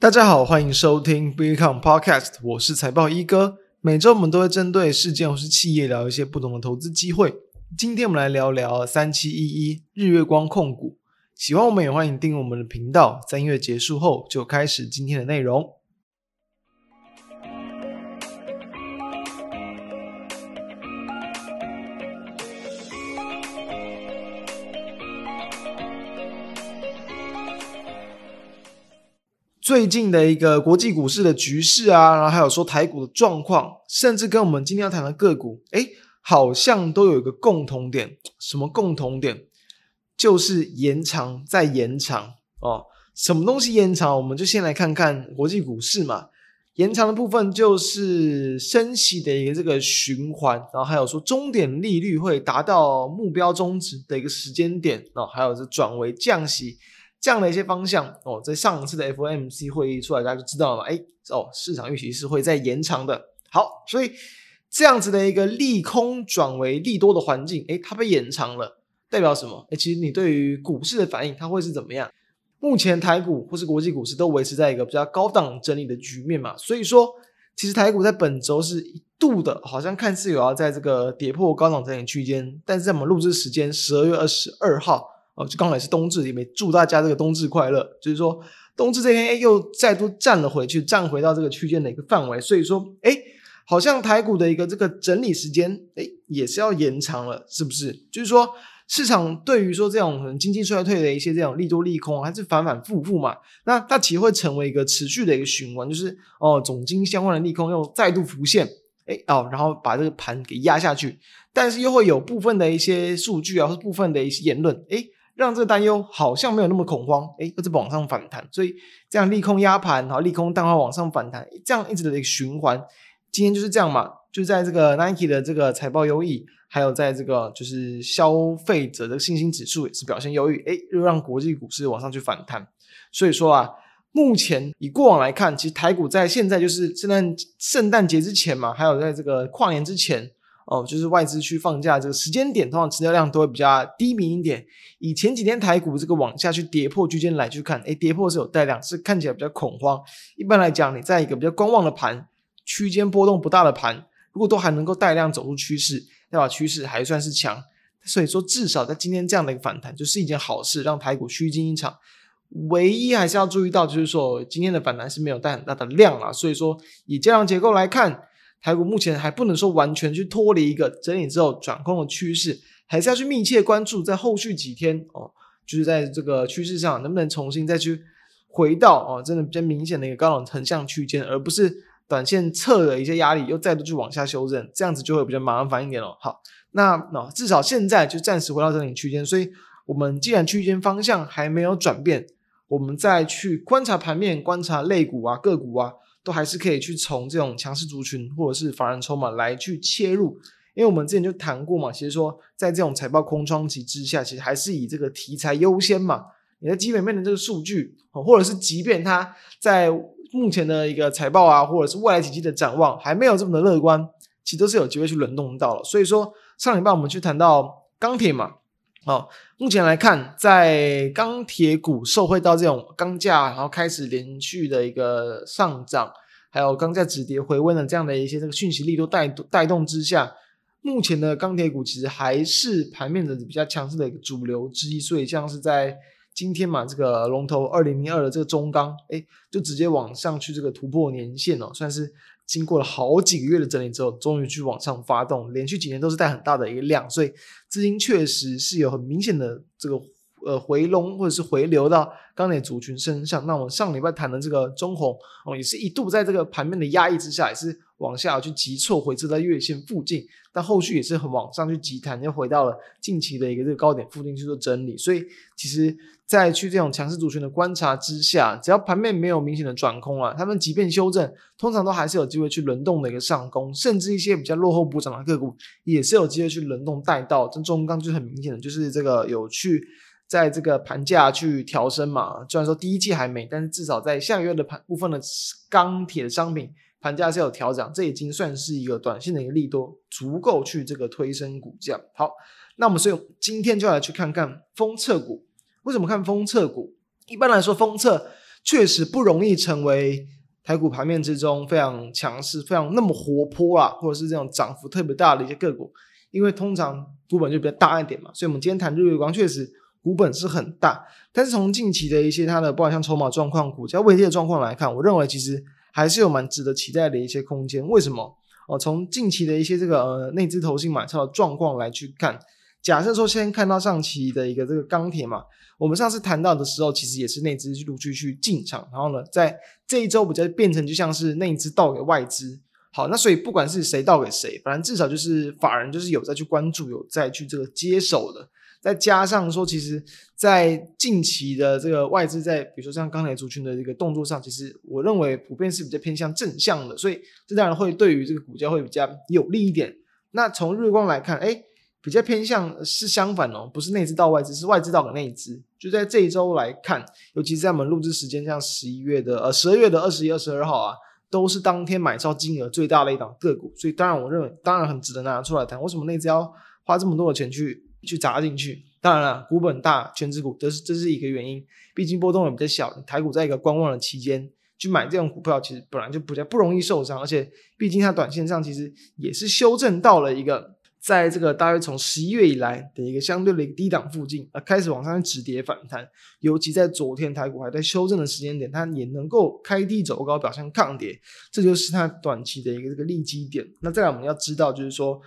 大家好，欢迎收听 Bitcoin Podcast，我是财报一哥。每周我们都会针对事件或是企业聊一些不同的投资机会。今天我们来聊聊三七一一日月光控股。喜欢我们也欢迎订阅我们的频道。三月结束后，就开始今天的内容。最近的一个国际股市的局势啊，然后还有说台股的状况，甚至跟我们今天要谈的个股，诶，好像都有一个共同点。什么共同点？就是延长再延长哦。什么东西延长？我们就先来看看国际股市嘛。延长的部分就是升息的一个这个循环，然后还有说终点利率会达到目标中值的一个时间点，哦还有是转为降息。这样的一些方向哦，在上次的 FOMC 会议出来，大家就知道了嘛。哎哦，市场预期是会再延长的。好，所以这样子的一个利空转为利多的环境，哎，它被延长了，代表什么？哎，其实你对于股市的反应，它会是怎么样？目前台股或是国际股市都维持在一个比较高档整理的局面嘛，所以说，其实台股在本周是一度的，好像看似有要在这个跌破高档整理区间，但是在我们录制时间十二月二十二号。哦，就刚好也是冬至，也祝大家这个冬至快乐。就是说，冬至这天，哎，又再度站了回去，站回到这个区间的一个范围。所以说，哎，好像台股的一个这个整理时间，哎，也是要延长了，是不是？就是说，市场对于说这种可能经济衰退的一些这种利多利空，还是反反复复嘛？那它其实会成为一个持续的一个循环，就是哦，总经相关的利空又再度浮现，哎哦，然后把这个盘给压下去，但是又会有部分的一些数据啊，或部分的一些言论，哎。让这个担忧好像没有那么恐慌，诶，又在往上反弹，所以这样利空压盘，然后利空淡化往上反弹，这样一直的一个循环，今天就是这样嘛，就在这个 Nike 的这个财报优异，还有在这个就是消费者的信心指数也是表现优异，诶，又让国际股市往上去反弹，所以说啊，目前以过往来看，其实台股在现在就是圣诞圣诞节之前嘛，还有在这个跨年之前。哦，就是外资去放假这个时间点，通常成交量都会比较低迷一点。以前几天台股这个往下去跌破区间来去看，诶，跌破是有带量，是看起来比较恐慌。一般来讲，你在一个比较观望的盘，区间波动不大的盘，如果都还能够带量走出趋势，代表趋势还算是强。所以说，至少在今天这样的一个反弹，就是一件好事，让台股虚惊一场。唯一还是要注意到，就是说今天的反弹是没有带很大的量啊。所以说，以这样结构来看。台股目前还不能说完全去脱离一个整理之后转空的趋势，还是要去密切关注，在后续几天哦，就是在这个趋势上能不能重新再去回到哦，真的比较明显的一个高档横向区间，而不是短线测的一些压力又再度去往下修正，这样子就会比较麻烦一点了。好，那那至少现在就暂时回到整理区间，所以我们既然区间方向还没有转变，我们再去观察盘面、观察类股啊、个股啊。都还是可以去从这种强势族群或者是法人筹码来去切入，因为我们之前就谈过嘛，其实说在这种财报空窗期之下，其实还是以这个题材优先嘛。你的基本面的这个数据，或者是即便它在目前的一个财报啊，或者是未来几季的展望还没有这么的乐观，其实都是有机会去轮动到了。所以说上礼拜我们去谈到钢铁嘛。好，目前来看，在钢铁股受惠到这种钢价，然后开始连续的一个上涨，还有钢价止跌回温的这样的一些这个讯息力都带带动之下，目前的钢铁股其实还是盘面的比较强势的一个主流之一。所以像是在今天嘛，这个龙头二零零二的这个中钢，哎，就直接往上去这个突破年线哦，算是。经过了好几个月的整理之后，终于去往上发动，连续几年都是带很大的一个量，所以资金确实是有很明显的这个呃回笼或者是回流到钢铁族群身上。那我们上礼拜谈的这个中红哦，也是一度在这个盘面的压抑之下，也是往下去急挫回撤在月线附近，但后续也是很往上去急弹，又回到了近期的一个这个高点附近去做整理。所以其实。在去这种强势族群的观察之下，只要盘面没有明显的转空啊，他们即便修正，通常都还是有机会去轮动的一个上攻，甚至一些比较落后补涨的个股，也是有机会去轮动带到。这中钢就很明显的，就是这个有去在这个盘价去调升嘛。虽然说第一季还没，但是至少在下个月的盘部分的钢铁的商品盘价是有调涨，这已经算是一个短线的一个利多，足够去这个推升股价。好，那我们所以今天就来去看看封测股。为什么看封测股？一般来说，封测确实不容易成为台股盘面之中非常强势、非常那么活泼啊，或者是这种涨幅特别大的一些个股，因为通常股本就比较大一点嘛。所以，我们今天谈日月光，确实股本是很大，但是从近期的一些它的不管像筹码状况、股价位阶的状况来看，我认为其实还是有蛮值得期待的一些空间。为什么？哦，从近期的一些这个呃内资投信买超的状况来去看，假设说先看到上期的一个这个钢铁嘛。我们上次谈到的时候，其实也是内资陆续去进场，然后呢，在这一周比较变成就像是内资倒给外资。好，那所以不管是谁倒给谁，反正至少就是法人就是有在去关注，有在去这个接手的。再加上说，其实，在近期的这个外资在比如说像钢铁族群的这个动作上，其实我认为普遍是比较偏向正向的，所以这当然会对于这个股价会比较有利一点。那从日光来看，哎。比较偏向是相反哦，不是内资到外资，是外资到给内资。就在这一周来看，尤其是在我们录制时间，像十一月的呃十二月的二十一、二十二号啊，都是当天买超金额最大的一档个股。所以当然，我认为当然很值得拿出来谈。为什么内资要花这么多的钱去去砸进去？当然了，股本大，全值股，这是这是一个原因。毕竟波动也比较小，台股在一个观望的期间去买这种股票，其实本来就比较不容易受伤，而且毕竟它短线上其实也是修正到了一个。在这个大约从十一月以来的一个相对的一个低档附近，啊，开始往上止跌反弹，尤其在昨天台股还在修正的时间点，它也能够开低走高，表现抗跌，这就是它短期的一个这个利基点。那再来我们要知道，就是说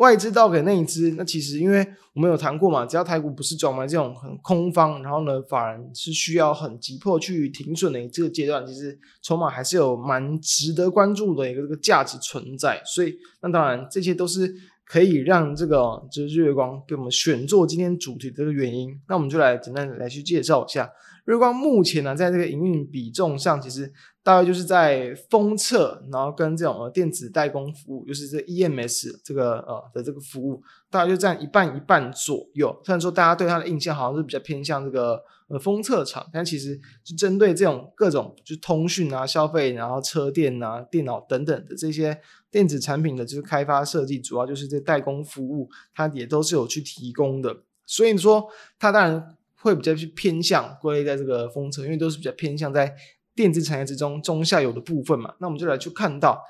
外资倒给内资，那其实因为我们有谈过嘛，只要台股不是转为这种很空方，然后呢，法人是需要很急迫去停损的这个阶段，其实筹码还是有蛮值得关注的一个这个价值存在。所以，那当然这些都是。可以让这个就是日月光被我们选做今天主题的这个原因，那我们就来简单来去介绍一下日光目前呢，在这个营运比重上，其实大概就是在封测，然后跟这种呃电子代工服务，就是这 EMS 这个呃的这个服务，大概就占一半一半左右。虽然说大家对它的印象好像是比较偏向这个呃封测厂，但其实是针对这种各种就是通讯啊、消费，然后车电啊、电脑等等的这些。电子产品的就是开发设计，主要就是这代工服务，它也都是有去提供的。所以说，它当然会比较去偏向归类在这个风车，因为都是比较偏向在电子产业之中中下游的部分嘛。那我们就来去看到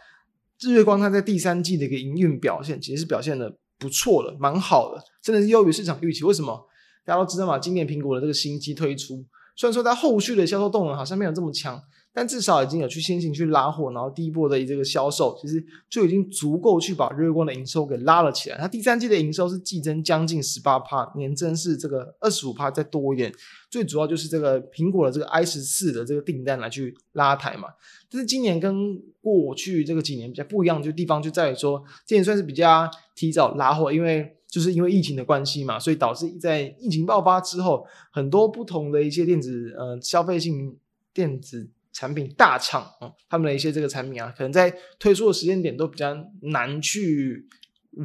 日月光，它在第三季的一个营运表现，其实是表现的不错的，蛮好的，真的是优于市场预期。为什么？大家都知道嘛，今年苹果的这个新机推出，虽然说它后续的销售动能好像没有这么强。但至少已经有去先行去拉货，然后第一波的这个销售，其实就已经足够去把日光的营收给拉了起来。它第三季的营收是季增将近十八趴，年增是这个二十五趴再多一点。最主要就是这个苹果的这个 i 十四的这个订单来去拉抬嘛。但是今年跟过去这个几年比较不一样就地方就在于说，今年算是比较提早拉货，因为就是因为疫情的关系嘛，所以导致在疫情爆发之后，很多不同的一些电子呃消费性电子。产品大厂啊，他们的一些这个产品啊，可能在推出的时间点都比较难去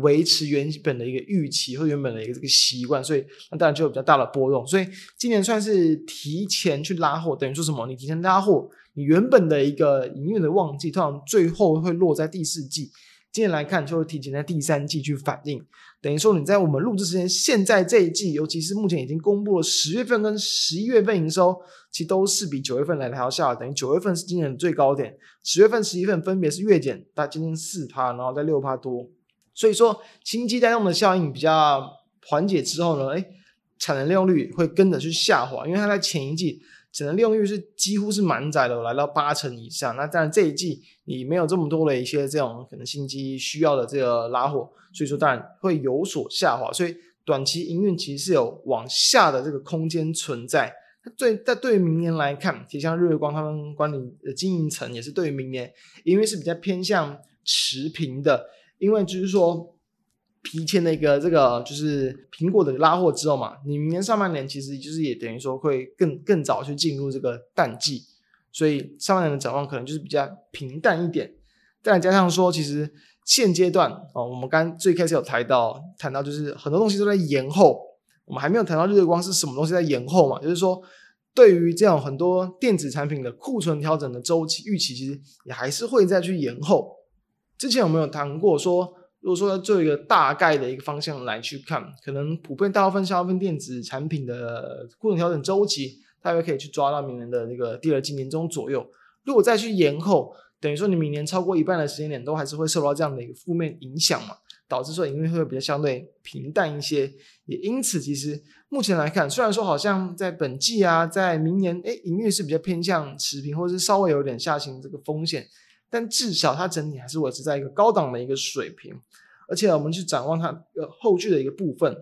维持原本的一个预期或原本的一个这个习惯，所以那当然就有比较大的波动。所以今年算是提前去拉货，等于说什么？你提前拉货，你原本的一个营运的旺季，通常最后会落在第四季。今年来看，就会提前在第三季去反映，等于说你在我们录制时间，现在这一季，尤其是目前已经公布了十月份跟十一月份营收，其实都是比九月份来的还要下，等于九月份是今年的最高点，十月份、十一月份分别是月减大概接近四趴，然后在六趴多，所以说新机带动的效应比较缓解之后呢，哎，产能利用率会跟着去下滑，因为它在前一季。产能利用率是几乎是满载的，来到八成以上。那当然这一季你没有这么多的一些这种可能新机需要的这个拉货，所以说当然会有所下滑。所以短期营运其实是有往下的这个空间存在。对，但对于明年来看，其实像日月光他们管理的经营层也是对于明年因为是比较偏向持平的，因为就是说。提前的一个这个就是苹果的拉货之后嘛，你明年上半年其实就是也等于说会更更早去进入这个淡季，所以上半年的展望可能就是比较平淡一点。再加上说，其实现阶段哦，我们刚最开始有谈到谈到就是很多东西都在延后，我们还没有谈到日月光是什么东西在延后嘛，就是说对于这种很多电子产品的库存调整的周期预期，其实也还是会再去延后。之前有没有谈过说？如果说要做一个大概的一个方向来去看，可能普遍大部分消费电子产品的库存调整周期，大约可以去抓到明年的那个第二季年中左右。如果再去延后，等于说你明年超过一半的时间点都还是会受到这样的一个负面影响嘛，导致说营运会比较相对平淡一些。也因此，其实目前来看，虽然说好像在本季啊，在明年，诶，营运是比较偏向持平，或者是稍微有点下行这个风险，但至少它整体还是维持在一个高档的一个水平。而且我们去展望它呃后续的一个部分。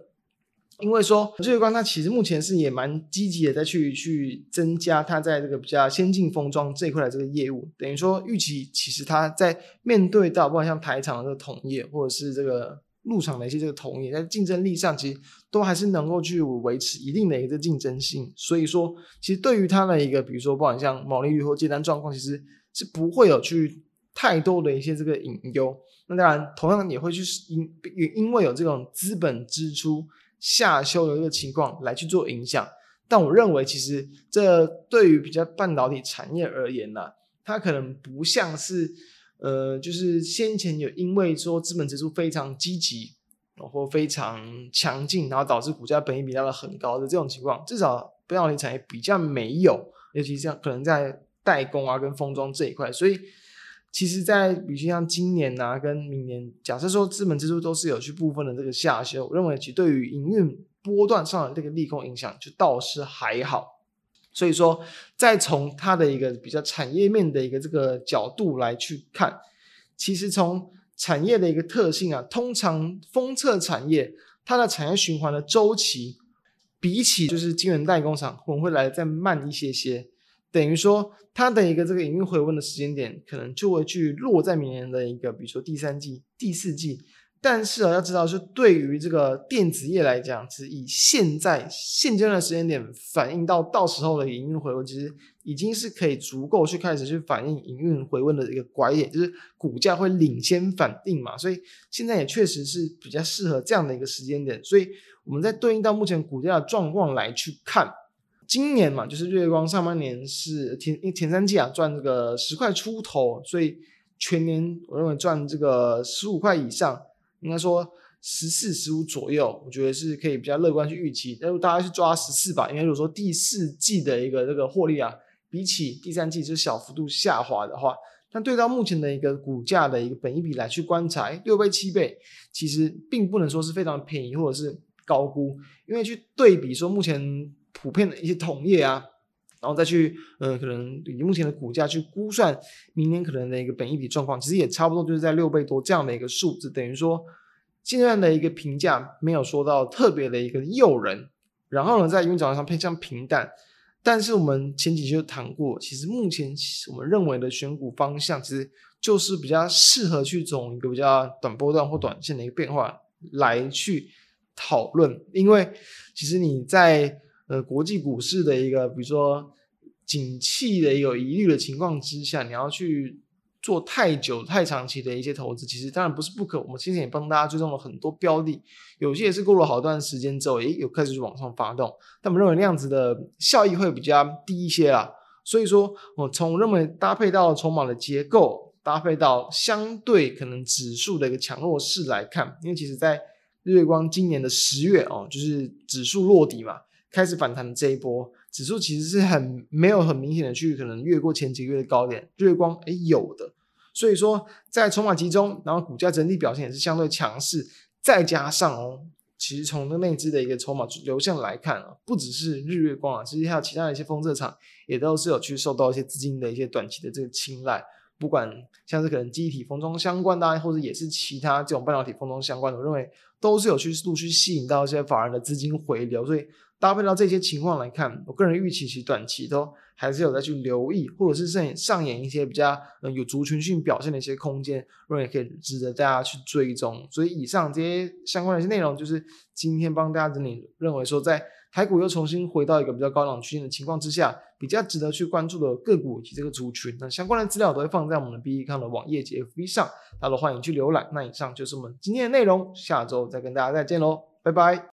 因为说日月光，它其实目前是也蛮积极的，在去去增加它在这个比较先进封装这一块的这个业务。等于说，预期其实它在面对到不管像台厂的这个同业，或者是这个入场的一些这个同业，在竞争力上，其实都还是能够去维持一定的一个竞争性。所以说，其实对于它的一个，比如说不管像毛利率或接单状况，其实是不会有去太多的一些这个隐忧。那当然，同样也会去因因为有这种资本支出。下修的一个情况来去做影响，但我认为其实这对于比较半导体产业而言呢、它可能不像是呃，就是先前有因为说资本支出非常积极，然后非常强劲，然后导致股价本益比拉的很高的这种情况，至少半导体产业比较没有，尤其像可能在代工啊跟封装这一块，所以。其实，在比如像今年啊，跟明年，假设说资本支出都是有去部分的这个下修，我认为其对于营运波段上的这个利空影响，就倒是还好。所以说，再从它的一个比较产业面的一个这个角度来去看，其实从产业的一个特性啊，通常封测产业它的产业循环的周期，比起就是晶圆代工厂，可能会来的再慢一些些。等于说，它的一个这个营运回温的时间点，可能就会去落在明年的一个，比如说第三季、第四季。但是啊，要知道，是对于这个电子业来讲，是以现在现阶段的时间点反映到到时候的营运回温，其实已经是可以足够去开始去反映营运回温的一个拐点，就是股价会领先反应嘛。所以现在也确实是比较适合这样的一个时间点。所以我们在对应到目前股价的状况来去看。今年嘛，就是月光上半年是前前三季啊赚这个十块出头，所以全年我认为赚这个十五块以上，应该说十四十五左右，我觉得是可以比较乐观去预期。但是大家去抓十四吧，因为如果说第四季的一个这个获利啊，比起第三季是小幅度下滑的话，但对到目前的一个股价的一个本一比来去观察，六倍七倍，其实并不能说是非常便宜或者是高估，因为去对比说目前。普遍的一些同业啊，然后再去，呃，可能以目前的股价去估算明年可能的一个本益比状况，其实也差不多就是在六倍多这样的一个数字，等于说现在的一个评价没有说到特别的一个诱人，然后呢，在营运角度上偏向平淡，但是我们前几期就谈过，其实目前我们认为的选股方向，其实就是比较适合去走一个比较短波段或短线的一个变化来去讨论，因为其实你在呃，国际股市的一个，比如说景气的有疑虑的情况之下，你要去做太久、太长期的一些投资，其实当然不是不可。我们之前也帮大家追踪了很多标的，有些也是过了好段时间之后，诶，有开始往上发动，但我们认为那样子的效益会比较低一些啦。所以说，我从认为搭配到筹码的结构，搭配到相对可能指数的一个强弱势来看，因为其实在日月光今年的十月哦，就是指数落底嘛。开始反弹的这一波指数其实是很没有很明显的去可能越过前几个月的高点，日月光诶有的，所以说在筹码集中，然后股价整体表现也是相对强势，再加上哦，其实从那内资的一个筹码流向来看啊，不只是日月光啊，其实还有其他的一些封测厂也都是有去受到一些资金的一些短期的这个青睐，不管像是可能记忆体封装相关的啊，或者也是其他这种半导体封装相关的，我认为都是有去陆续吸引到一些法人的资金回流，所以。搭配到这些情况来看，我个人预期其短期都还是有在去留意，或者是上上演一些比较嗯有族群性表现的一些空间，认为可以值得大家去追踪。所以以上这些相关的一些内容，就是今天帮大家整理，认为说在台股又重新回到一个比较高档区间的情况之下，比较值得去关注的个股以及这个族群，那相关的资料都会放在我们的 B 康的网页及 FB 上，大家都欢迎去浏览。那以上就是我们今天的内容，下周再跟大家再见喽，拜拜。